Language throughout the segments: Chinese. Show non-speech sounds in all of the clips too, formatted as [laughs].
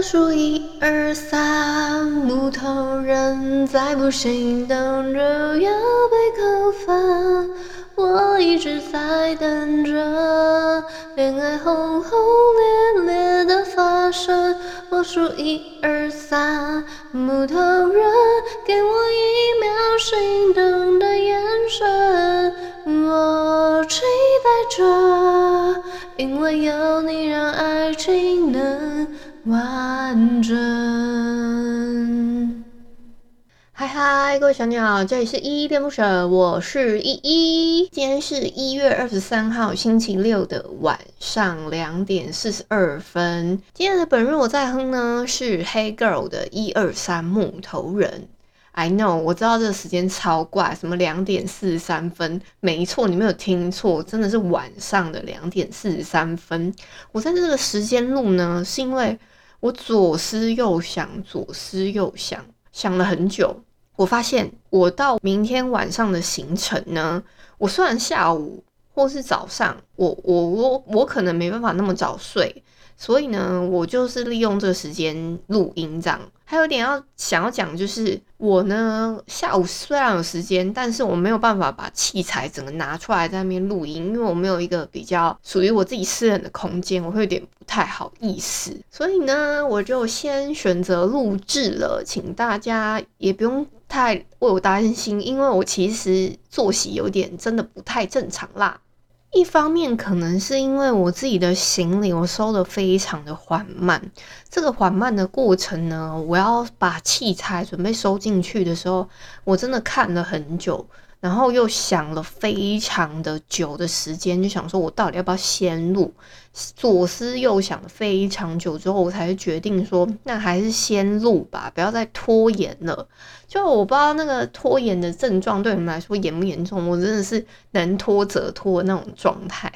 我数一二三，木头人再不行动就要被扣分。我一直在等着恋爱轰轰烈烈的发生。我数一二三，木头人给我一秒心动的眼神。我期待着，因为有你让爱情能。完整。嗨嗨，各位小鸟，这里是依依恋不舍，我是依依。今天是一月二十三号星期六的晚上两点四十二分。今天的本日我在哼呢，是 Hey Girl 的一二三木头人。I know，我知道这个时间超怪，什么两点四十三分？没错，你没有听错，真的是晚上的两点四十三分。我在这个时间录呢，是因为。我左思右想，左思右想，想了很久。我发现，我到明天晚上的行程呢，我虽然下午或是早上，我我我我可能没办法那么早睡。所以呢，我就是利用这个时间录音这样。还有点要想要讲，就是我呢下午虽然有时间，但是我没有办法把器材整个拿出来在那边录音，因为我没有一个比较属于我自己私人的空间，我会有点不太好意思。所以呢，我就先选择录制了，请大家也不用太为我担心，因为我其实作息有点真的不太正常啦。一方面可能是因为我自己的行李我收的非常的缓慢，这个缓慢的过程呢，我要把器材准备收进去的时候，我真的看了很久。然后又想了非常的久的时间，就想说我到底要不要先录？左思右想非常久之后，我才决定说，那还是先录吧，不要再拖延了。就我不知道那个拖延的症状对你们来说严不严重，我真的是能拖则拖那种状态。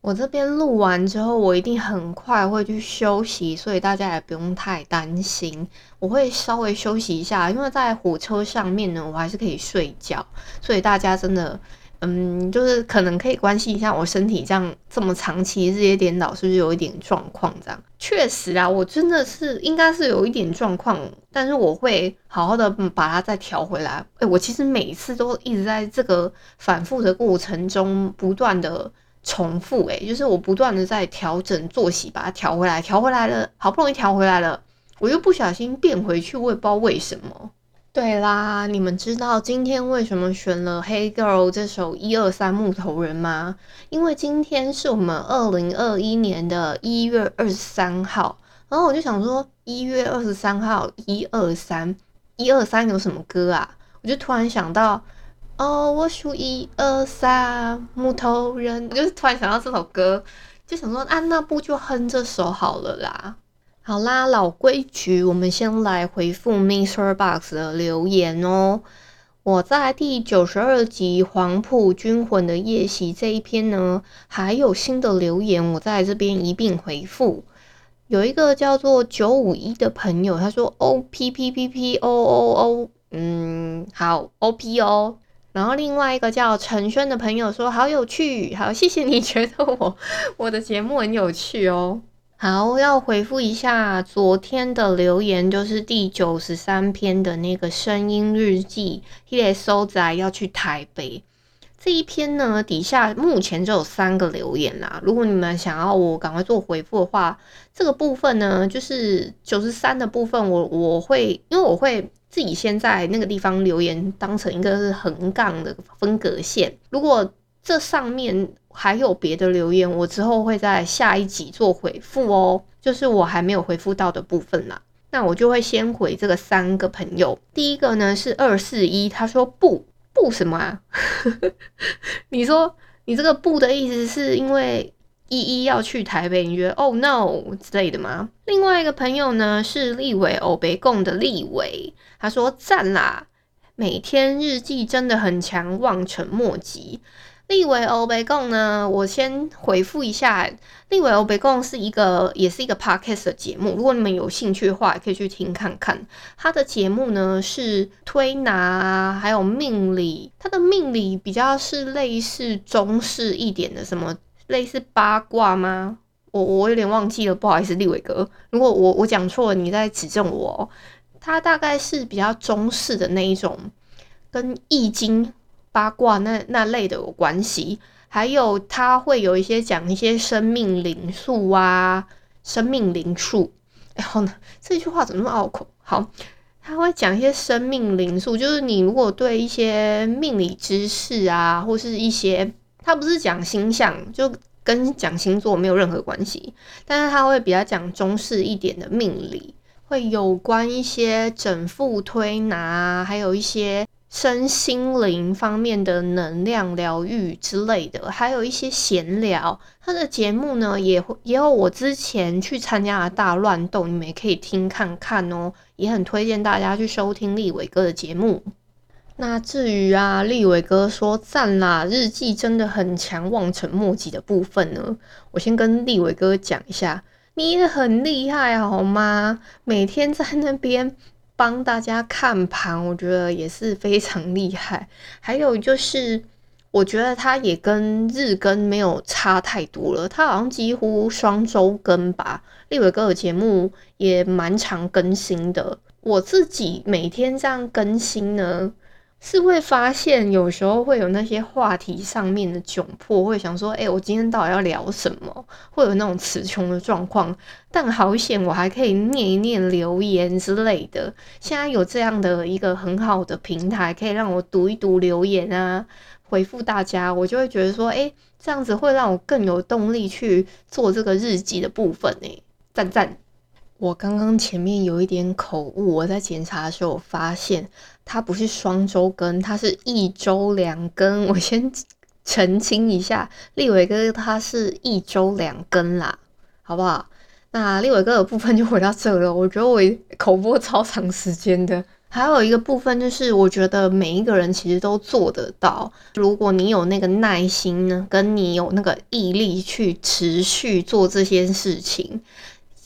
我这边录完之后，我一定很快会去休息，所以大家也不用太担心。我会稍微休息一下，因为在火车上面呢，我还是可以睡觉。所以大家真的，嗯，就是可能可以关心一下我身体这样这么长期日夜颠倒，是不是有一点状况？这样确实啊，我真的是应该是有一点状况，但是我会好好的把它再调回来。哎，我其实每一次都一直在这个反复的过程中不断的。重复诶、就是我不断的在调整作息，把它调回来，调回来了，好不容易调回来了，我又不小心变回去，我也不知道为什么。对啦，你们知道今天为什么选了《Hey Girl》这首一二三木头人吗？因为今天是我们二零二一年的一月二十三号，然后我就想说，一月二十三号一二三一二三有什么歌啊？我就突然想到。哦，我数一二三，木头人，我就是突然想到这首歌，就想说，啊，那不就哼这首好了啦。好啦，老规矩，我们先来回复 MixerBox 的留言哦。我在第九十二集《黄埔军魂的夜袭》这一篇呢，还有新的留言，我在这边一并回复。有一个叫做九五一的朋友，他说 O P P P P O O O，嗯，好 O P O。然后另外一个叫陈轩的朋友说好有趣，好谢谢你觉得我 [laughs] 我的节目很有趣哦。好，要回复一下昨天的留言，就是第九十三篇的那个声音日记，一来收仔要去台北这一篇呢，底下目前就有三个留言啦。如果你们想要我赶快做回复的话，这个部分呢，就是九十三的部分我，我我会因为我会。自己先在那个地方留言，当成一个是横杠的分隔线。如果这上面还有别的留言，我之后会在下一集做回复哦。就是我还没有回复到的部分啦，那我就会先回这个三个朋友。第一个呢是二四一，他说不不什么啊？[laughs] 你说你这个不的意思是因为一一要去台北，你觉得 Oh no 之类的吗？另外一个朋友呢是立伟欧北贡的立伟，他说赞啦，每天日记真的很强，望尘莫及。立伟欧北贡呢，我先回复一下。立伟欧北贡是一个，也是一个 podcast 的节目。如果你们有兴趣的话，也可以去听看看。他的节目呢是推拿，还有命理。他的命理比较是类似中式一点的，什么类似八卦吗？我我有点忘记了，不好意思，立伟哥。如果我我讲错了，你再指正我。他大概是比较中式的那一种，跟易经。八卦那那类的有关系，还有他会有一些讲一些生命灵数啊，生命灵数。然后呢，这句话怎么那么拗口？好，他会讲一些生命灵数，就是你如果对一些命理知识啊，或是一些他不是讲星象，就跟讲星座没有任何关系，但是他会比较讲中式一点的命理，会有关一些整副推拿，还有一些。身心灵方面的能量疗愈之类的，还有一些闲聊。他的节目呢，也会也有我之前去参加的大乱斗，你们也可以听看看哦。也很推荐大家去收听立伟哥的节目。那至于啊，立伟哥说赞啦，日记真的很强，望尘莫及的部分呢，我先跟立伟哥讲一下，你也很厉害好吗？每天在那边。帮大家看盘，我觉得也是非常厉害。还有就是，我觉得它也跟日更没有差太多了，它好像几乎双周更吧。立伟哥的节目也蛮常更新的，我自己每天这样更新呢。是会发现有时候会有那些话题上面的窘迫，会想说，哎、我今天到底要聊什么？会有那种词穷的状况。但好险，我还可以念一念留言之类的。现在有这样的一个很好的平台，可以让我读一读留言啊，回复大家，我就会觉得说，哎、欸，这样子会让我更有动力去做这个日记的部分呢。赞赞。我刚刚前面有一点口误，我在检查的时候发现它不是双周更，它是一周两更。我先澄清一下，立伟哥他是一周两更啦，好不好？那立伟哥的部分就回到这了。我觉得我口播超长时间的，还有一个部分就是，我觉得每一个人其实都做得到，如果你有那个耐心呢，跟你有那个毅力去持续做这些事情。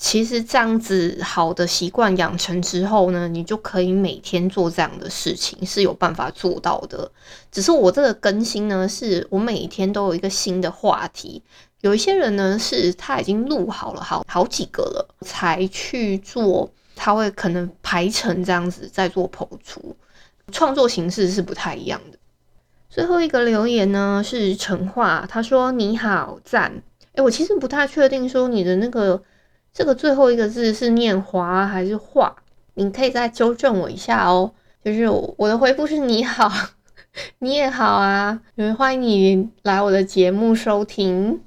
其实这样子好的习惯养成之后呢，你就可以每天做这样的事情，是有办法做到的。只是我这个更新呢，是我每天都有一个新的话题。有一些人呢，是他已经录好了好好几个了，才去做，他会可能排成这样子再做播出，创作形式是不太一样的。最后一个留言呢是陈化，他说你好赞，诶，我其实不太确定说你的那个。这个最后一个字是念华还是画？你可以再纠正我一下哦。就是我的回复是你好，[laughs] 你也好啊，欢迎你来我的节目收听。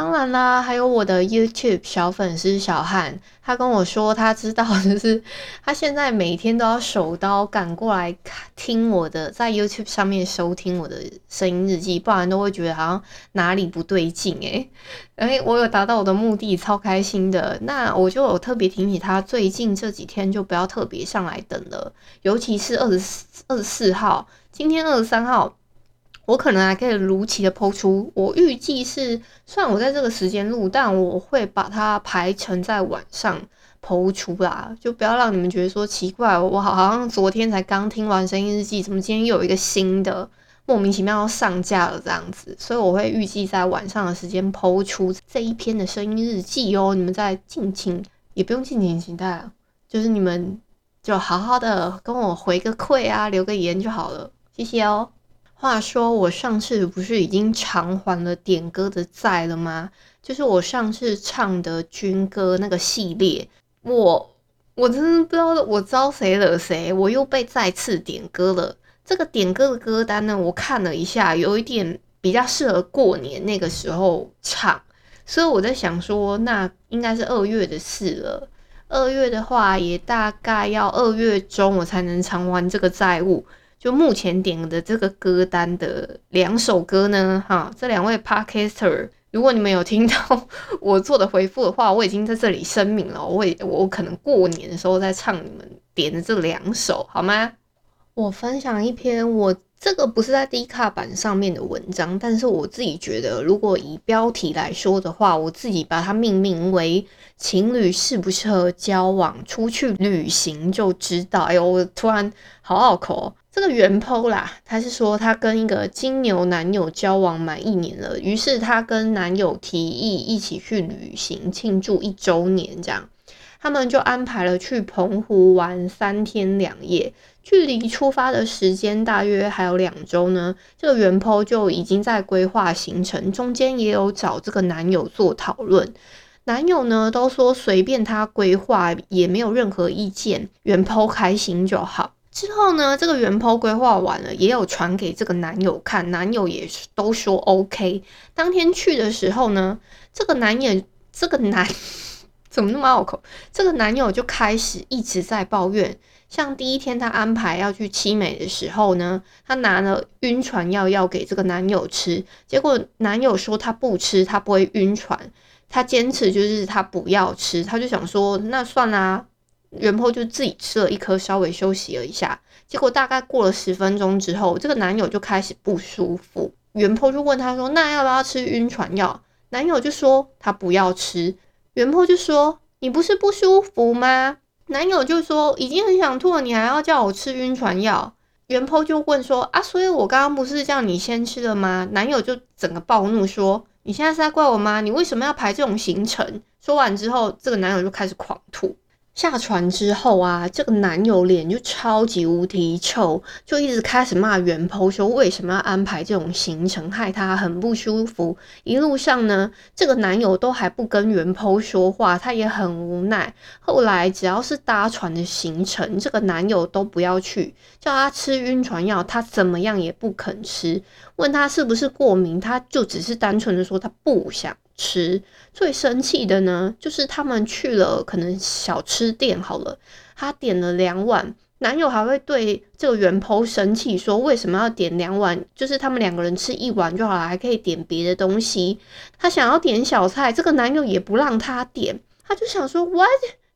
当然啦，还有我的 YouTube 小粉丝小汉，他跟我说他知道，就是他现在每天都要手刀赶过来听我的，在 YouTube 上面收听我的声音日记，不然都会觉得好像哪里不对劲诶。诶，我有达到我的目的，超开心的。那我就有特别提醒他，最近这几天就不要特别上来等了，尤其是二十四二十四号，今天二十三号。我可能还可以如期的抛出。我预计是，虽然我在这个时间录，但我会把它排成在晚上抛出啦。就不要让你们觉得说奇怪，我好像昨天才刚听完声音日记，怎么今天又有一个新的莫名其妙上架了这样子？所以我会预计在晚上的时间抛出这一篇的声音日记哦。你们在敬请，也不用敬请期待，就是你们就好好的跟我回个馈啊，留个言就好了，谢谢哦。话说我上次不是已经偿还了点歌的债了吗？就是我上次唱的军歌那个系列，我我真的不知道我招谁惹谁，我又被再次点歌了。这个点歌的歌单呢，我看了一下，有一点比较适合过年那个时候唱，所以我在想说，那应该是二月的事了。二月的话，也大概要二月中我才能偿还这个债务。就目前点的这个歌单的两首歌呢，哈，这两位 Podcaster 如果你们有听到我做的回复的话，我已经在这里声明了，我也我可能过年的时候再唱你们点的这两首，好吗？我分享一篇我这个不是在 D 卡版上面的文章，但是我自己觉得，如果以标题来说的话，我自己把它命名为“情侣适不适合交往，出去旅行就知道”。哎呦，我突然好拗口哦。这个原 po 啦，他是说他跟一个金牛男友交往满一年了，于是他跟男友提议一起去旅行庆祝一周年，这样他们就安排了去澎湖玩三天两夜，距离出发的时间大约还有两周呢。这个原 po 就已经在规划行程，中间也有找这个男友做讨论，男友呢都说随便他规划，也没有任何意见，原 po 开心就好。之后呢，这个原 po 规划完了，也有传给这个男友看，男友也都说 OK。当天去的时候呢，这个男友，这个男怎么那么拗口？这个男友就开始一直在抱怨，像第一天他安排要去七美的时候呢，他拿了晕船药要给这个男友吃，结果男友说他不吃，他不会晕船，他坚持就是他不要吃，他就想说那算啦。原 po 就自己吃了一颗，稍微休息了一下。结果大概过了十分钟之后，这个男友就开始不舒服。原 po 就问他说：“那要不要吃晕船药？”男友就说他不要吃。原 po 就说：“你不是不舒服吗？”男友就说：“已经很想吐了，你还要叫我吃晕船药？”原 po 就问说：“啊，所以我刚刚不是叫你先吃的吗？”男友就整个暴怒说：“你现在是在怪我吗？你为什么要排这种行程？”说完之后，这个男友就开始狂吐。下船之后啊，这个男友脸就超级无敌臭，就一直开始骂原 po 说为什么要安排这种行程，害他很不舒服。一路上呢，这个男友都还不跟原 po 说话，他也很无奈。后来只要是搭船的行程，这个男友都不要去，叫他吃晕船药，他怎么样也不肯吃。问他是不是过敏，他就只是单纯的说他不想。吃最生气的呢，就是他们去了可能小吃店好了，他点了两碗，男友还会对这个原 po 生气，说为什么要点两碗？就是他们两个人吃一碗就好了，还可以点别的东西。他想要点小菜，这个男友也不让他点，他就想说，what？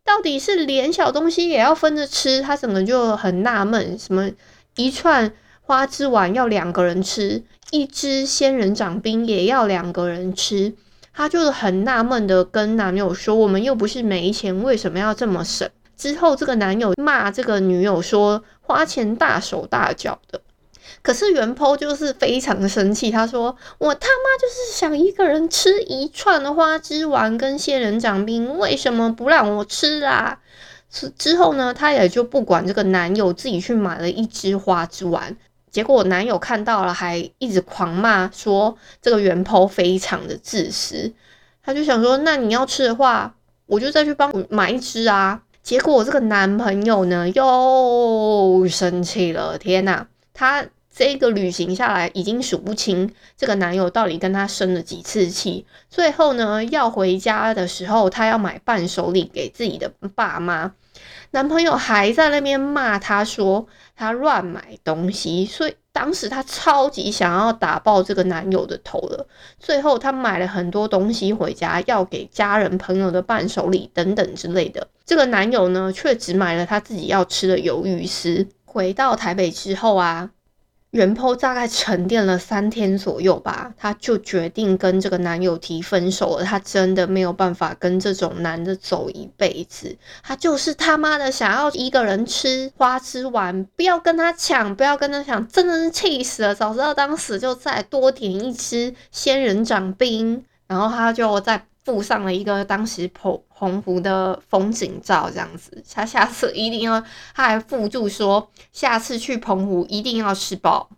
到底是连小东西也要分着吃？他整个就很纳闷，什么一串花枝丸要两个人吃，一只仙人掌冰也要两个人吃。她就是很纳闷的跟男友说：“我们又不是没钱，为什么要这么省？”之后，这个男友骂这个女友说：“花钱大手大脚的。”可是原 po 就是非常的生气，他说：“我他妈就是想一个人吃一串的花枝丸跟仙人掌冰，为什么不让我吃啊？”之后呢，他也就不管这个男友，自己去买了一只花枝丸。结果我男友看到了，还一直狂骂说这个原剖非常的自私。他就想说，那你要吃的话，我就再去帮我买一只啊。结果我这个男朋友呢又生气了，天哪！他这个旅行下来已经数不清这个男友到底跟她生了几次气。最后呢，要回家的时候，她要买伴手礼给自己的爸妈。男朋友还在那边骂她说她乱买东西，所以当时她超级想要打爆这个男友的头了。最后她买了很多东西回家，要给家人朋友的伴手礼等等之类的。这个男友呢，却只买了他自己要吃的鱿鱼丝。回到台北之后啊。原 po 大概沉淀了三天左右吧，她就决定跟这个男友提分手了。她真的没有办法跟这种男的走一辈子。她就是他妈的想要一个人吃花枝丸，不要跟他抢，不要跟他抢，真的是气死了。早知道当时就再多点一支仙人掌冰，然后他就再附上了一个当时澎澎湖的风景照，这样子，他下次一定要，他还附注说，下次去澎湖一定要吃饱。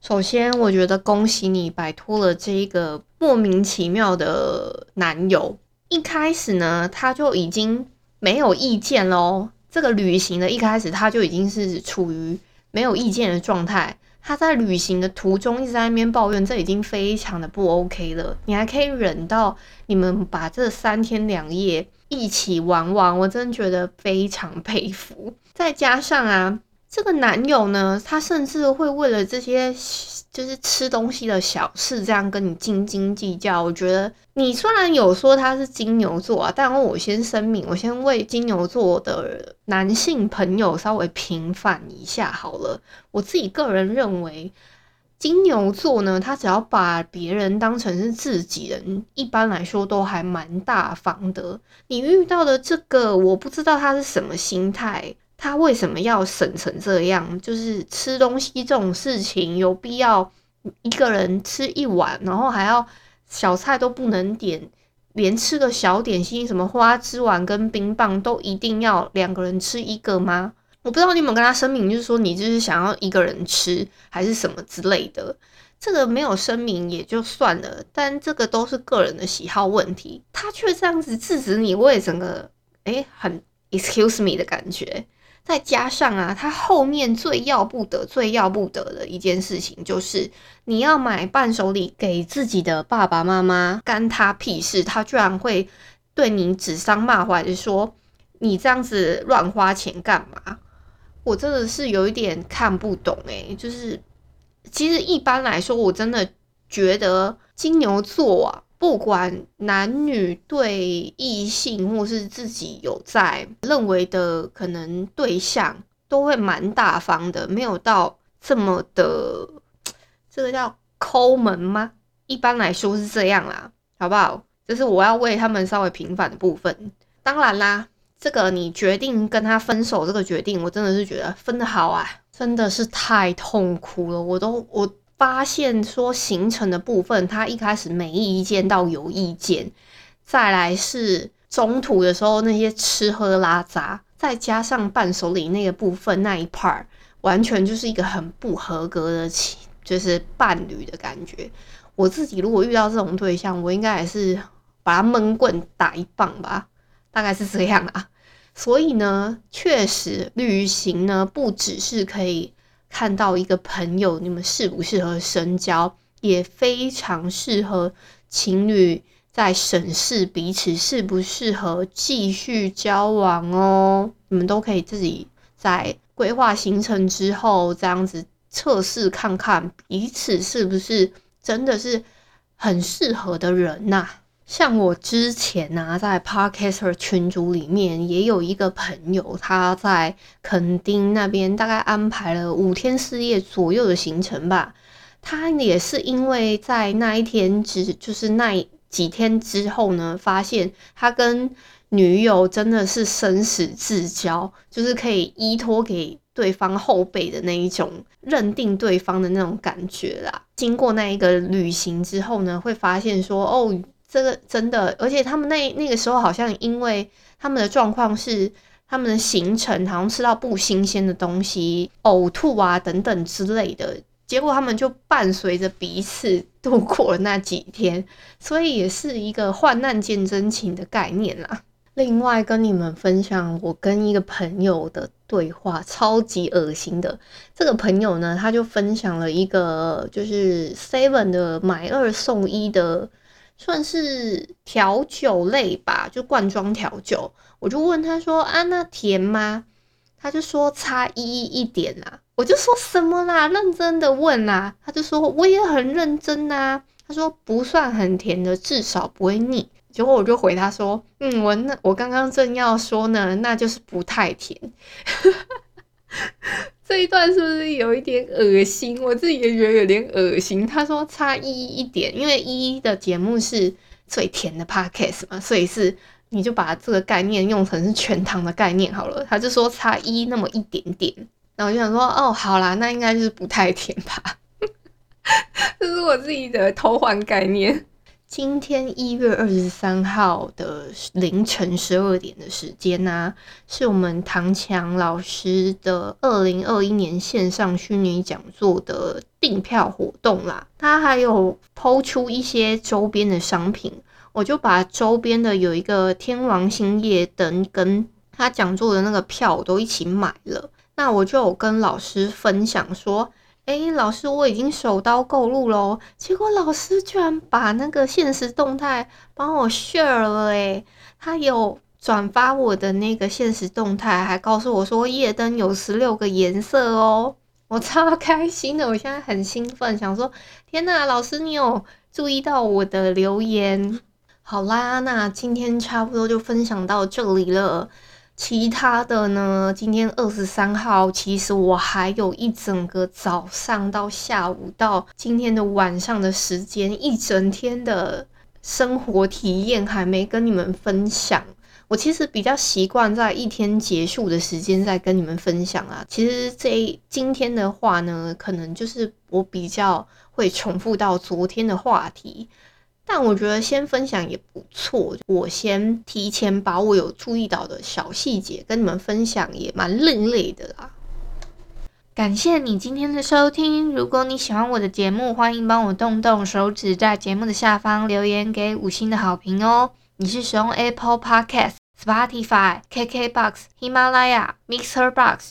首先，我觉得恭喜你摆脱了这一个莫名其妙的男友。一开始呢，他就已经没有意见喽。这个旅行的一开始，他就已经是处于没有意见的状态。他在旅行的途中一直在那边抱怨，这已经非常的不 OK 了。你还可以忍到你们把这三天两夜一起玩完，我真的觉得非常佩服。再加上啊，这个男友呢，他甚至会为了这些就是吃东西的小事，这样跟你斤斤计较。我觉得你虽然有说他是金牛座啊，但我先声明，我先为金牛座的男性朋友稍微平反一下好了。我自己个人认为，金牛座呢，他只要把别人当成是自己人，一般来说都还蛮大方的。你遇到的这个，我不知道他是什么心态。他为什么要省成这样？就是吃东西这种事情，有必要一个人吃一碗，然后还要小菜都不能点，连吃个小点心，什么花枝丸跟冰棒都一定要两个人吃一个吗？我不知道你有没有跟他声明，就是说你就是想要一个人吃，还是什么之类的。这个没有声明也就算了，但这个都是个人的喜好问题，他却这样子制止你，我也整个诶很 excuse me 的感觉。再加上啊，他后面最要不得、最要不得的一件事情，就是你要买伴手礼给自己的爸爸妈妈，干他屁事！他居然会对你指桑骂槐的说：“你这样子乱花钱干嘛？”我真的是有一点看不懂诶，就是其实一般来说，我真的觉得金牛座啊。不管男女对异性或是自己有在认为的可能对象，都会蛮大方的，没有到这么的，这个叫抠门吗？一般来说是这样啦，好不好？这是我要为他们稍微平反的部分。当然啦，这个你决定跟他分手这个决定，我真的是觉得分得好啊，真的是太痛苦了，我都我。发现说行程的部分，他一开始没意见到有意见，再来是中途的时候那些吃喝拉撒，再加上伴手礼那个部分那一 part，完全就是一个很不合格的情，就是伴侣的感觉。我自己如果遇到这种对象，我应该还是把他闷棍打一棒吧，大概是这样啊。所以呢，确实旅行呢不只是可以。看到一个朋友，你们适不适合深交，也非常适合情侣在审视彼此适不适合继续交往哦。你们都可以自己在规划行程之后，这样子测试看看彼此是不是真的是很适合的人呐、像我之前呢、啊，在 Podcaster 群组里面也有一个朋友，他在垦丁那边大概安排了五天四夜左右的行程吧。他也是因为在那一天之，就是那几天之后呢，发现他跟女友真的是生死至交，就是可以依托给对方后背的那一种认定对方的那种感觉啦。经过那一个旅行之后呢，会发现说哦。这个真的，而且他们那那个时候好像因为他们的状况是他们的行程好像吃到不新鲜的东西，呕吐啊等等之类的，结果他们就伴随着彼此度过了那几天，所以也是一个患难见真情的概念啦。另外跟你们分享我跟一个朋友的对话，超级恶心的。这个朋友呢，他就分享了一个就是 Seven 的买二送一的。算是调酒类吧，就罐装调酒。我就问他说：“啊，那甜吗？”他就说：“差一一点啦。”我就说什么啦？认真的问啦。他就说：“我也很认真呐。”他说：“不算很甜的，至少不会腻。”结果我就回他说：“嗯，我那我刚刚正要说呢，那就是不太甜。” [laughs] 这一段是不是有一点恶心？我自己也觉得有点恶心。他说差一一点，因为一的节目是最甜的 podcast 嘛，所以是你就把这个概念用成是全糖的概念好了。他就说差一那么一点点，然后我就想说哦，好啦，那应该是不太甜吧。[laughs] 这是我自己的偷换概念。今天一月二十三号的凌晨十二点的时间呢、啊，是我们唐强老师的二零二一年线上虚拟讲座的订票活动啦。他还有抛出一些周边的商品，我就把周边的有一个天王星夜灯跟他讲座的那个票都一起买了。那我就跟老师分享说。哎、老师，我已经手刀购入喽。结果老师居然把那个现实动态帮我 share 了，哎，他有转发我的那个现实动态，还告诉我说夜灯有十六个颜色哦，我超开心的，我现在很兴奋，想说天哪，老师你有注意到我的留言？好啦，那今天差不多就分享到这里了。其他的呢？今天二十三号，其实我还有一整个早上到下午到今天的晚上的时间，一整天的生活体验还没跟你们分享。我其实比较习惯在一天结束的时间再跟你们分享啊。其实这今天的话呢，可能就是我比较会重复到昨天的话题。但我觉得先分享也不错，我先提前把我有注意到的小细节跟你们分享，也蛮另类的啦。感谢你今天的收听，如果你喜欢我的节目，欢迎帮我动动手指，在节目的下方留言给五星的好评哦。你是使用 Apple Podcast、Spotify、KKBox、喜马拉雅、Mixer Box。